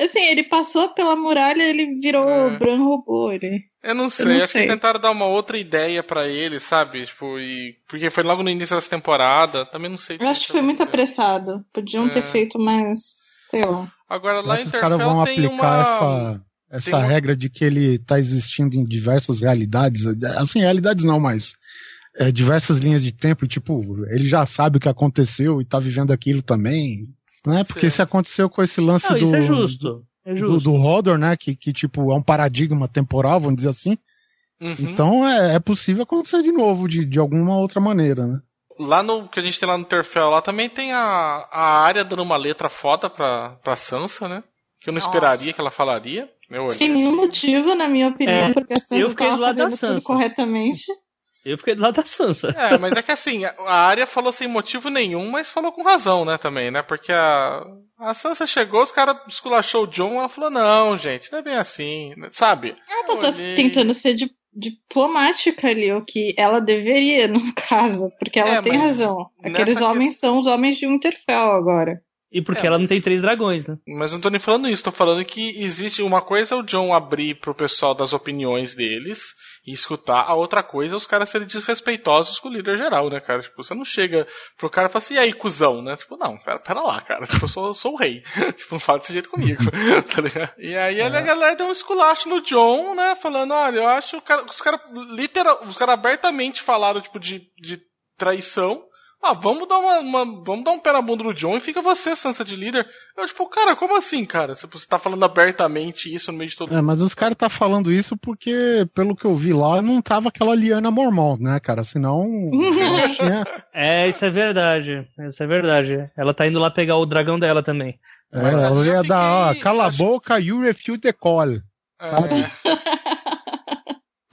Assim, ele passou pela muralha, ele virou É. o Bran robô. Ele... Eu não sei, não acho sei. que tentaram dar uma outra ideia pra ele, sabe? Tipo, e porque foi logo no início dessa temporada, também não sei. Eu acho que foi muito apressado. Podiam ter É. feito mais. Sei lá. Agora lá em os caras vão aplicar uma essa, essa uma- regra de que ele tá existindo em diversas realidades? Assim, realidades não, mas é, diversas linhas de tempo, e tipo, ele já sabe o que aconteceu e tá vivendo aquilo também. Né? Porque Sim. se aconteceu com esse lance não, do, isso é justo. É do, justo. do Hodor, né? Que, que tipo, é um paradigma temporal, vamos dizer assim. Uhum. Então é, é possível acontecer de novo, de, de alguma outra maneira, né? Lá no que a gente tem lá no Interfell, lá também tem a, a área dando uma letra foda pra, pra Sansa, né? Que eu não Nossa. esperaria que ela falaria. Olhei. Sem nenhum motivo, na minha opinião, É, porque a Sansa eu fiquei tava do lado da fazendo tudo Sansa. corretamente. Eu fiquei do lado da Sansa. É, mas é que assim, a área falou sem motivo nenhum, mas falou com razão, né, também, né? Porque a, a Sansa chegou, os caras esculachou o John, ela falou, não, gente, não é bem assim, né? sabe? Ela tá olhei. tentando ser di- diplomática ali, o que ela deveria, no caso, porque ela É, tem razão. Aqueles homens questão- são os homens de Winterfell agora. E porque É, ela não tem três dragões, né? Mas não tô nem falando isso, tô falando que existe uma coisa é o John abrir pro pessoal das opiniões deles e escutar, a outra coisa é os caras serem desrespeitosos com o líder geral, né, cara? Tipo, você não chega pro cara e fala assim, e aí, cuzão, né? Tipo, não, pera, pera lá, cara, tipo, eu sou, sou o rei. tipo, não fala desse jeito comigo, tá ligado? E aí a galera deu um esculacho no John, né, falando, olha, eu acho que os caras, literal, os caras abertamente falaram, tipo, de, de traição, ah, vamos dar uma, uma, vamos dar um pé na bunda do John e fica você, Sansa de líder. Eu, tipo, cara, como assim, cara? Você, tá falando abertamente isso no meio de todo É, mas os caras tá falando isso porque, pelo que eu vi lá, não tava aquela Liana Mormont, né, cara? Senão. tinha... É, isso é verdade. Isso é verdade. Ela tá indo lá pegar o dragão dela também. É, ela ia dar, ó, cala a boca, you refute the call. Sabe?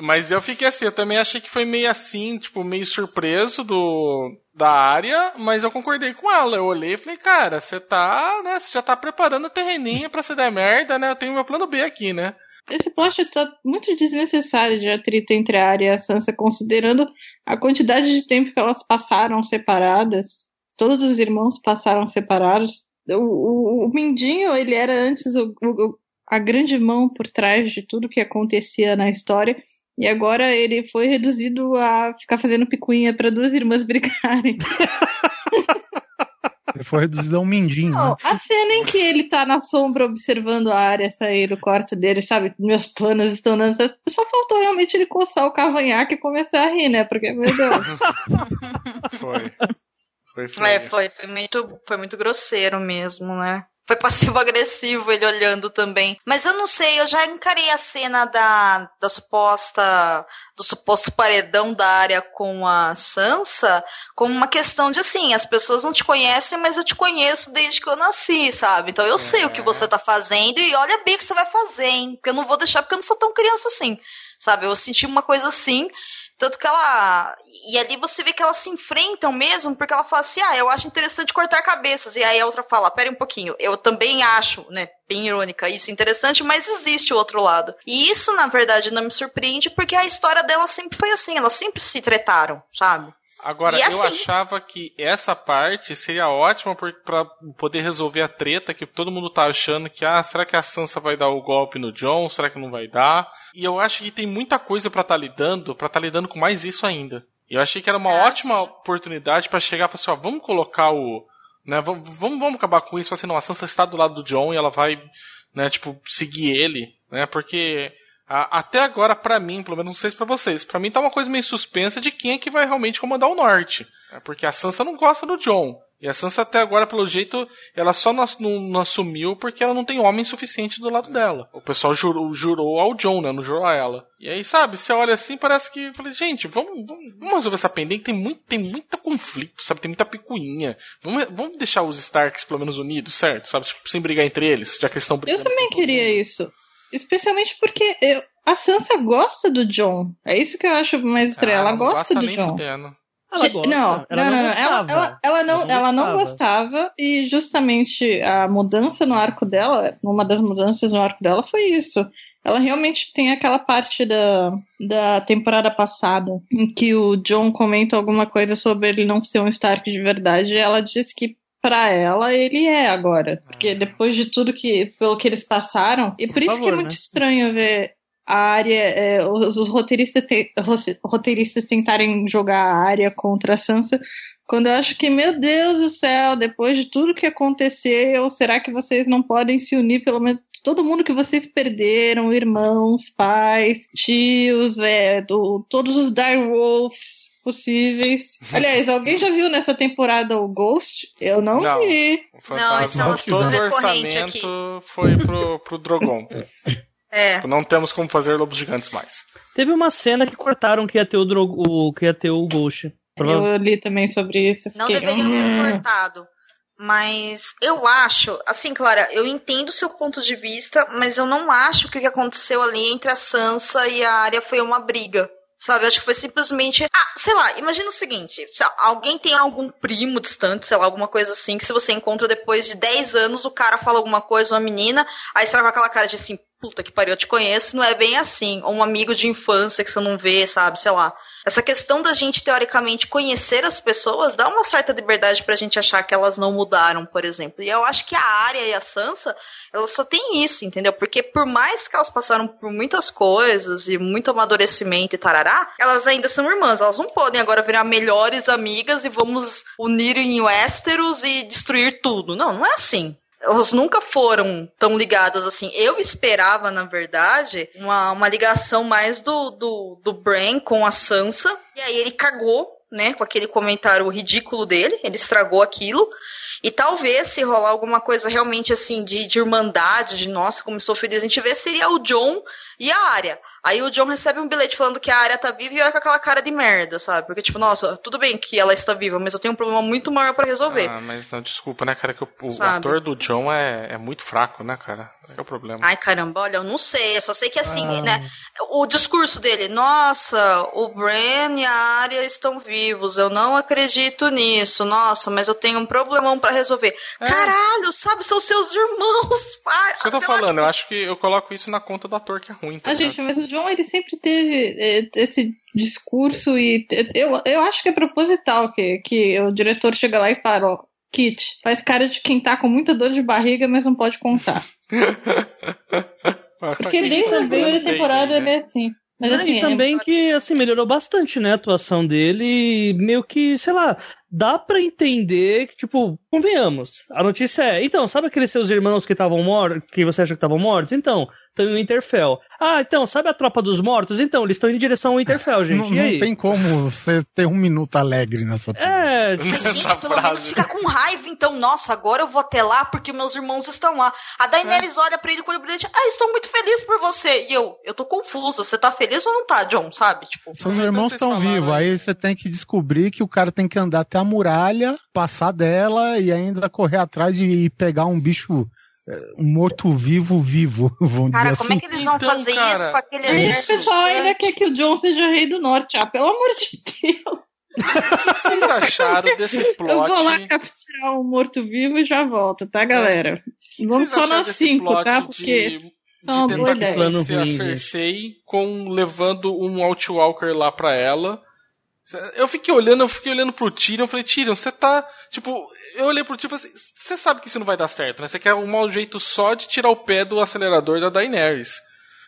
Mas eu fiquei assim, eu também achei que foi meio assim, tipo, meio surpreso do da área, mas eu concordei com ela. Eu olhei e falei, cara, você tá, né, você já tá preparando o terreninho pra se der merda, né? Eu tenho meu plano B aqui, né? Esse plot tá muito desnecessário de atrito entre a Arya e a Sansa, considerando a quantidade de tempo que elas passaram separadas. Todos os irmãos passaram separados. O, o, o Mindinho, ele era antes o, o, a grande mão por trás de tudo que acontecia na história. E agora ele foi reduzido a ficar fazendo picuinha para duas irmãs brigarem. Ele foi reduzido a um mindinho. Não, né? a cena em que ele tá na sombra observando a área sair do quarto dele, sabe? Meus planos estão dando certo. Só faltou realmente ele coçar o cavanhaque e começar a rir, né? Porque, meu Deus. Foi. Foi, foi. É, foi, foi muito, foi muito grosseiro mesmo, né? Foi passivo-agressivo ele olhando também. Mas eu não sei, eu já encarei a cena da, da suposta. do suposto paredão da área com a Sansa como uma questão de assim, as pessoas não te conhecem, mas eu te conheço desde que eu nasci, sabe? Então eu sei o que você tá fazendo e olha bem o que você vai fazer, hein? Porque eu não vou deixar, porque eu não sou tão criança assim. Sabe? Eu senti uma coisa assim. Tanto que ela. E ali você vê que elas se enfrentam mesmo, porque ela fala assim: ah, eu acho interessante cortar cabeças. E aí a outra fala: pera um pouquinho, eu também acho, né? Bem irônica, isso interessante, mas existe o outro lado. E isso, na verdade, não me surpreende, porque a história dela sempre foi assim, elas sempre se tretaram, sabe? Agora, eu assim- achava que essa parte seria ótima pra poder resolver a treta que todo mundo tá achando que, ah, será que a Sansa vai dar o golpe no John? Será que não vai dar? E eu acho que tem muita coisa pra tá lidando, pra tá lidando com mais isso ainda. E eu achei que era uma Ah, ótima sim. oportunidade pra chegar e falar assim, ó, vamos colocar o, né, vamos, vamos, acabar com isso, assim, não, a Sansa está do lado do John e ela vai, né, tipo, seguir ele, né, porque a- até agora, pra mim, pelo menos não sei se pra vocês, pra mim tá uma coisa meio suspensa de quem é que vai realmente comandar o norte. né, Porque a Sansa não gosta do John. E a Sansa até agora, pelo jeito, ela só não, não- não assumiu porque ela não tem homem suficiente do lado dela. O pessoal jurou, jurou ao John, né? Não jurou a ela. E aí, sabe, você olha assim, parece que. eu Falei, gente, vamos, vamos, vamos resolver essa pendente. Tem muito, tem muito conflito, sabe? Tem muita picuinha. Vamos, vamos deixar os Starks pelo menos unidos, certo? Sabe? Tipo, sem brigar entre eles, já que eles estão Eu brigando. também queria isso. Especialmente porque eu- a Sansa gosta do John. É isso que eu acho mais estranho. Ah, ela gosta do John. fudendo. Ela gosta. Não, ela não, não, não, gostava. Ela, ela, ela não, Ela não não gostava e justamente a mudança no arco dela, uma das mudanças no arco dela foi isso. Ela realmente tem aquela parte da, da temporada passada em que o John comenta alguma coisa sobre ele não ser um Stark de verdade e ela diz que pra ela ele é agora. Porque depois de tudo que pelo que eles passaram, e por, Por isso que é favor, muito né? estranho ver a área, é, os, os roteiristas, te- ro- roteiristas tentarem jogar a área contra a Sansa, quando eu acho que, meu Deus do céu, depois de tudo que aconteceu, será que vocês não podem se unir, pelo menos todo mundo que vocês perderam, irmãos, pais, tios, é, do, todos os Direwolves possíveis. Aliás, alguém já viu nessa temporada o Ghost? Eu não, Não. vi. Não, esse é um assunto todo o recorrente orçamento foi pro, pro Drogon. É. Não temos como fazer lobos gigantes mais. Teve uma cena que cortaram que ia ter o, Dro- o- que ia ter o Ghost. Prova- Eu li também sobre isso. Não fiquei, deveriam ter cortado. Mas eu acho, assim, Clara, eu entendo o seu ponto de vista, mas eu não acho que o que aconteceu ali entre a Sansa e a Arya foi uma briga. Sabe, eu acho que foi simplesmente. Ah, sei lá, imagina o seguinte: se alguém tem algum primo distante, sei lá, alguma coisa assim, que se você encontra depois de 10 anos, o cara fala alguma coisa, uma menina, aí você vai com aquela cara de assim, puta que pariu, eu te conheço, não é bem assim. Ou um amigo de infância que você não vê, sabe, sei lá. Essa questão da gente, teoricamente, conhecer as pessoas dá uma certa liberdade pra gente achar que elas não mudaram, por exemplo. E eu acho que a Arya e a Sansa, elas só têm isso, entendeu? Porque por mais que elas passaram por muitas coisas e muito amadurecimento e tarará, elas ainda são irmãs. Elas não podem agora virar melhores amigas e vamos unir em Westeros e destruir tudo. Não, não é assim elas nunca foram tão ligadas assim. Eu esperava, na verdade, uma, uma ligação mais do, do, do Bran com a Sansa. E aí ele cagou né, com aquele comentário ridículo dele, ele estragou aquilo. E talvez, se rolar alguma coisa realmente assim de, de irmandade, de nossa, como estou feliz, a gente vê, seria o John e a Arya. Aí o John recebe um bilhete falando que a área tá viva e olha com aquela cara de merda, sabe? Porque, tipo, nossa, tudo bem que ela está viva, mas eu tenho um problema muito maior para resolver. Ah, mas não, desculpa, né, cara, que o, o ator do John é, é muito fraco, né, cara? Esse é o problema. Ai, caramba, olha, eu não sei, eu só sei que assim, ah. né, o discurso dele, nossa, o Bran e a Arya estão vivos, eu não acredito nisso, nossa, mas eu tenho um problemão para resolver. É. Caralho, sabe, são seus irmãos, pai. Isso que eu tô falando, eu acho que eu coloco isso na conta do ator que é ruim, tá? Ah, gente, mas o John, ele sempre teve eh, esse discurso e eu, eu acho que é proposital que, que o diretor chega lá e fala, ó, Kit, faz cara de quem tá com muita dor de barriga, mas não pode contar. Porque desde a primeira temporada ele é assim. Mas, assim, e também é... que assim melhorou bastante, né, a atuação dele, meio que, sei lá, dá para entender que, tipo, convenhamos. A notícia é, então, sabe aqueles seus irmãos que estavam mortos, que você acha que estavam mortos? Então, estão no Winterfell. Ah, então, sabe a tropa dos mortos? Então, eles estão em direção ao Winterfell, gente. não, não tem como você ter um minuto alegre nessa É, tipo, gente, pelo menos fica com raiva, então, nossa, agora eu vou até lá porque meus irmãos estão lá. A Daenerys é. olha pra ele com o brilhante, ah, estou muito feliz por você. E eu, eu tô confusa, você tá feliz ou não tá, John, sabe? Tipo, Seus irmãos estão vivos, aí você tem que descobrir que o cara tem que andar até a muralha, passar dela e ainda correr atrás de pegar um bicho morto-vivo vivo, vamos cara, dizer como assim. é que eles vão então, fazer cara, isso com aquele exército? O pessoal ainda quer que o John seja rei do norte, ah, pelo amor de Deus. O que vocês acharam desse plot? Eu vou lá capturar um morto-vivo e já volto, tá, galera? É. Vamos só nas cinco, tá? Porque de, são de tentar convencer a Cersei com levando um Outwalker lá pra ela eu fiquei olhando, eu fiquei olhando pro Tyrion, eu falei, Tyrion, você tá. Tipo, eu olhei pro Tyrion e falei assim, você sabe que isso não vai dar certo, né? Você quer um mau jeito só de tirar o pé do acelerador da Daenerys.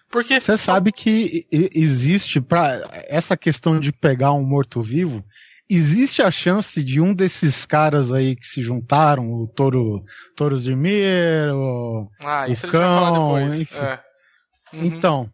Porque. Você sabe que existe, para essa questão de pegar um morto-vivo, existe a chance de um desses caras aí que se juntaram, o Toro, Toros de Mir, o, ah, o Cão, enfim. É. Uhum. Então,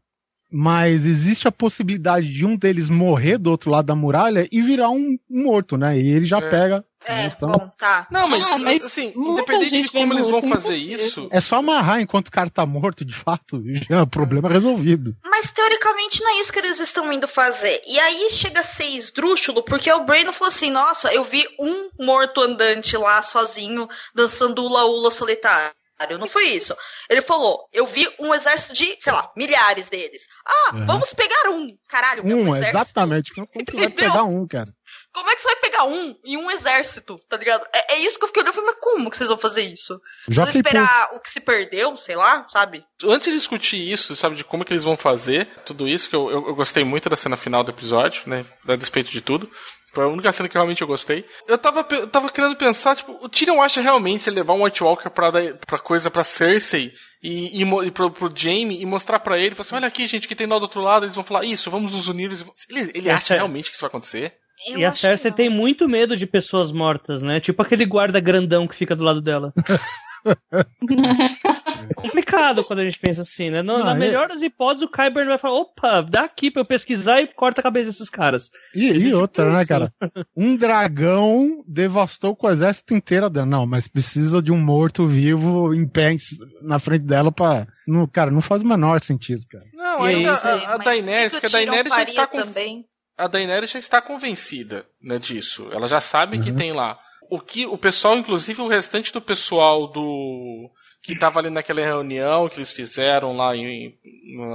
mas existe a possibilidade de um deles morrer do outro lado da muralha e virar um, morto, né? E ele já é. pega. É, então... bom, tá. Não, mas, ah, mas assim, independente de como eles vão fazer isso. É só amarrar enquanto o cara tá morto, de fato, já é o problema resolvido. Mas teoricamente não é isso que eles estão indo fazer. E aí chega a ser esdrúxulo, porque o Breno falou assim: nossa, eu vi um morto andante lá sozinho, dançando ula-ula solitário. Não foi isso. Ele falou: eu vi um exército de, sei lá, milhares deles. Ah, uhum. vamos pegar um. Caralho, um, exatamente. Como que vai pegar um, cara? Como é que você vai pegar um em um exército, tá ligado? É, é isso que eu fiquei olhando. Eu falei, mas como que vocês vão fazer isso? Já vocês vão esperar o que se perdeu, sei lá, sabe? Antes de discutir isso, sabe, de como que eles vão fazer tudo isso, que eu, eu, eu gostei muito da cena final do episódio, né? A despeito de tudo. Foi a única cena que realmente eu gostei. Eu tava, eu tava querendo pensar, tipo, o Tyrion acha realmente se ele levar um White Walker pra, pra coisa pra Cersei e, e, e pro, pro Jaime e mostrar pra ele, falar assim, olha aqui, gente, que tem nó do outro lado, eles vão falar, isso, vamos nos unir. Ele, ele acha é... realmente que isso vai acontecer? Eu e a Cersei tem muito medo de pessoas mortas, né? Tipo aquele guarda grandão que fica do lado dela. é complicado quando a gente pensa assim, né? No, na é- melhor das hipóteses, o Kyber vai falar: opa, dá aqui pra eu pesquisar e corta a cabeça desses caras. E, e outra, né, cara? Um dragão devastou com o exército inteiro dela. Não, mas precisa de um morto-vivo em pé na frente dela pra. Não, cara, não faz o menor sentido, cara. Não, ainda a, a Daenerys, porque a Daenerys já está com. Também. A Daenerys já está convencida né, disso. Ela já sabe uhum. que tem lá o que o pessoal, inclusive o restante do pessoal do que estava ali naquela reunião que eles fizeram lá em,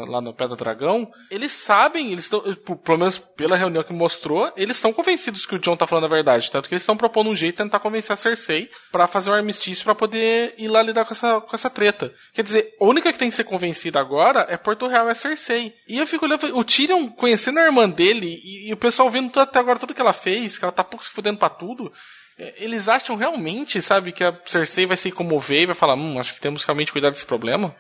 lá no do Dragão, eles sabem, eles estão, pelo menos pela reunião que mostrou, eles estão convencidos que o John tá falando a verdade, tanto que eles estão propondo um jeito de tentar convencer a Cersei para fazer um armistício para poder ir lá lidar com essa, com essa treta. Quer dizer, a única que tem que ser convencida agora é Porto Real, é Cersei. E eu fico olhando, o Tyrion conhecendo a irmã dele e, e o pessoal vendo até agora tudo que ela fez, que ela tá pouco se fudendo pra tudo, eles acham realmente, sabe, que a Cersei vai se comover e vai falar, hum, acho que temos que realmente cuidar desse problema?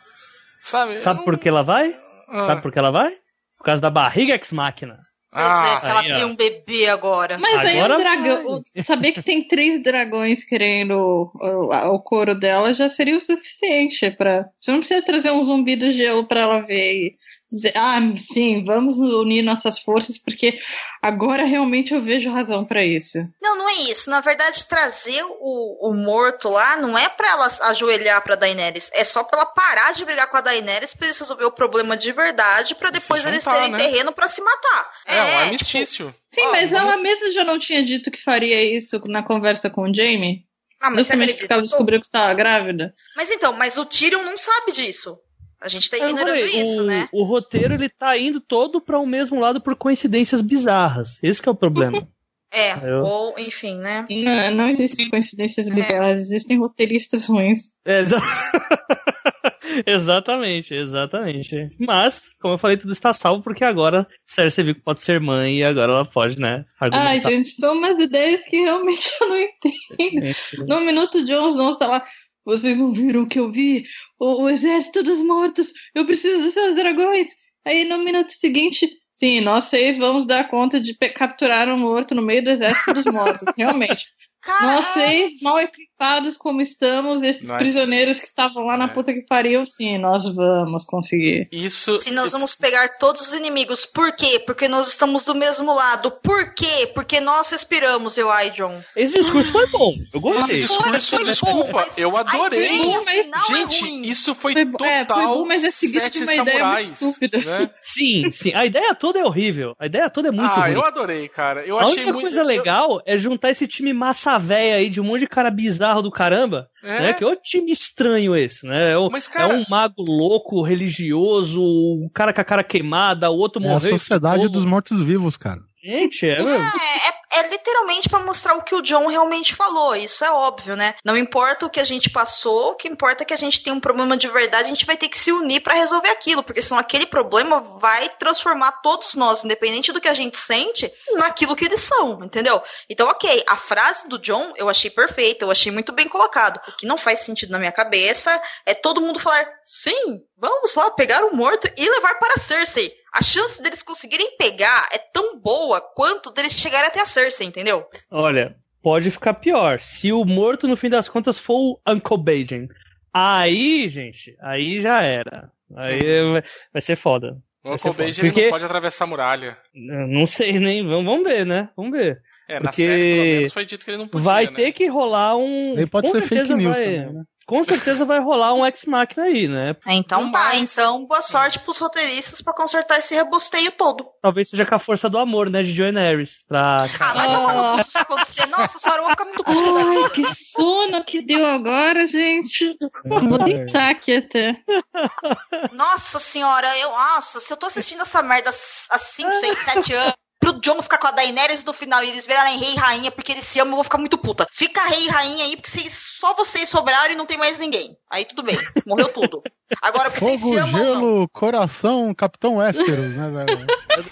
Sabe? Sabe não... por que ela vai? Ah. Sabe por que ela vai? Por causa da barriga ex-máquina. Ah, que ela aí, tem um bebê agora. Mas agora aí o dragão. Saber que tem três dragões querendo o, o, o couro dela já seria o suficiente para. Você não precisa trazer um zumbi do gelo para ela ver dizer, ah, sim, vamos unir nossas forças, porque agora realmente eu vejo razão para isso. Não, não é isso. Na verdade, trazer o, o morto lá não é para ela ajoelhar pra Daenerys, é só pra ela parar de brigar com a Daenerys pra eles resolver o problema de verdade, para depois juntar, eles terem né? terreno para se matar. É, é um armistício. Tipo, sim, ó, mas ela mesma já não tinha dito que faria isso na conversa com o Jamie? Ah, mas Justamente porque ela descobriu que estava grávida. Mas então, mas o Tyrion não sabe disso. A gente tá ignorando falei, isso, o, né? O roteiro ele tá indo todo para o mesmo lado por coincidências bizarras. Esse é o problema. É, Eu... ou enfim, né? Não, não existem coincidências é. bizarras, existem roteiristas ruins. É, exa... exatamente, exatamente. Mas, como eu falei, tudo está salvo porque agora Cersei viu que pode ser mãe e agora ela pode, né? Argumentar. Ai, gente, são umas ideias que realmente eu não entendo. No minuto Jones, não, sei lá, vocês não viram o que eu vi? O, o exército dos mortos, eu preciso dos seus dragões. Aí no minuto seguinte, sim, nós seis vamos dar conta de capturar um morto no meio do exército dos mortos, realmente. Nós seis, mal como estamos, esses nós... prisioneiros que estavam lá na é. puta que pariu, sim, nós vamos conseguir. Isso. Se nós vamos pegar todos os inimigos, por quê? Porque nós estamos do mesmo lado. Por quê? Porque nós respiramos, eu John. Esse discurso foi bom. Eu gostei. Esse discurso, foi, desculpa, eu adorei. Bom, Gente, é isso foi, foi total. É, foi bom, mas é seguinte de uma ideia muito estúpida. Né? Sim, sim. A ideia toda é horrível. A ideia toda é muito ah, ruim. eu adorei, cara. Eu a achei única muito... coisa legal é juntar esse time massa véia aí de um monte de cara bizarro do caramba. É. Né? Que é o time estranho esse, né? É, o, Mas, cara... é um mago louco, religioso, um cara com a cara queimada, o outro é morreu. É a sociedade dos mortos-vivos, cara. Gente, é. É, é, é literalmente para mostrar o que o John realmente falou. Isso é óbvio, né? Não importa o que a gente passou, o que importa é que a gente tem um problema de verdade, a gente vai ter que se unir para resolver aquilo, porque senão aquele problema vai transformar todos nós, independente do que a gente sente, naquilo que eles são, entendeu? Então, ok, a frase do John eu achei perfeita, eu achei muito bem colocado. O que não faz sentido na minha cabeça é todo mundo falar: sim, vamos lá pegar o morto e levar para Cersei a chance deles conseguirem pegar é tão boa quanto deles chegarem até a Cersei, entendeu? Olha, pode ficar pior. Se o morto, no fim das contas, for o Uncle Bajan. Aí, gente, aí já era. Aí vai ser foda. O Uncle Bajan Porque... não pode atravessar a muralha. Não sei nem. Vamos ver, né? Vamos ver. É, na Porque série, pelo menos, foi dito que ele não podia, Vai né? ter que rolar um. Aí pode ser fake news vai... também, né? Com certeza vai rolar um X-Máquina aí, né? É, então tá, então boa sorte pros roteiristas para consertar esse rebosteio todo. Talvez seja com a força do amor, né, de Joe Harris. Pra... Ah, vai tomar no isso acontecer. Nossa, senhora, eu vou ficar muito puta. Ai, que sono que deu agora, gente. Vou deitar aqui até. Nossa senhora, eu, nossa, se eu tô assistindo essa merda há 5, 6, 7 anos, pro John ficar com a Daenerys no final e eles virarem rei e rainha porque eles se amam, eu vou ficar muito puta. Fica rei e rainha aí, porque vocês, só vocês sobraram e não tem mais ninguém. Aí tudo bem, morreu tudo. Agora, porque Fogo, vocês se amam. gelo, coração, Capitão Westeros, né, velho?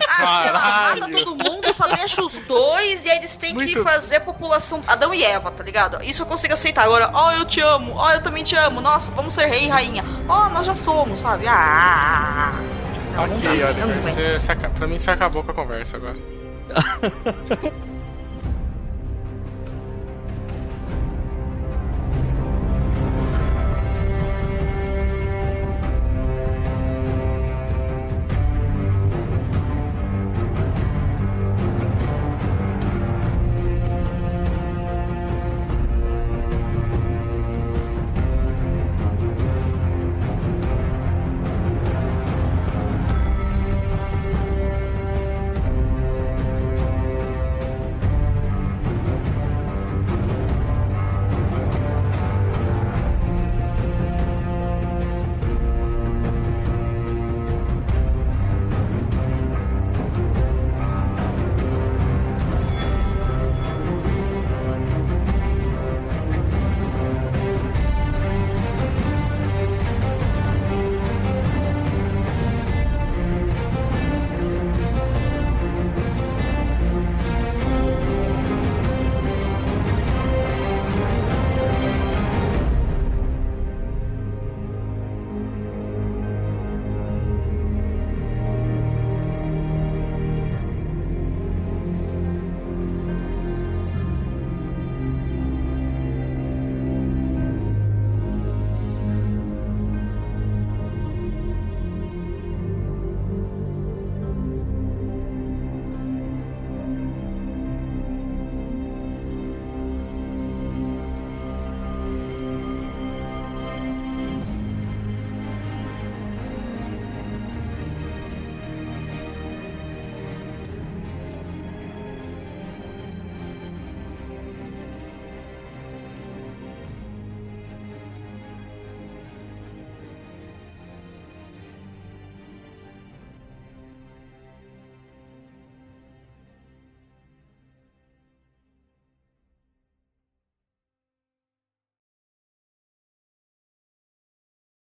Ah, sei lá, mata todo mundo, só deixa os dois e aí eles têm muito... que fazer a população Adão e Eva, tá ligado? Isso eu consigo aceitar. Agora, ó, oh, eu te amo, ó, oh, eu também te amo, nossa, vamos ser rei e rainha. Ó, oh, nós já somos, sabe? Ah. Não, ok, não dá, você, pra mim você acabou com a conversa agora.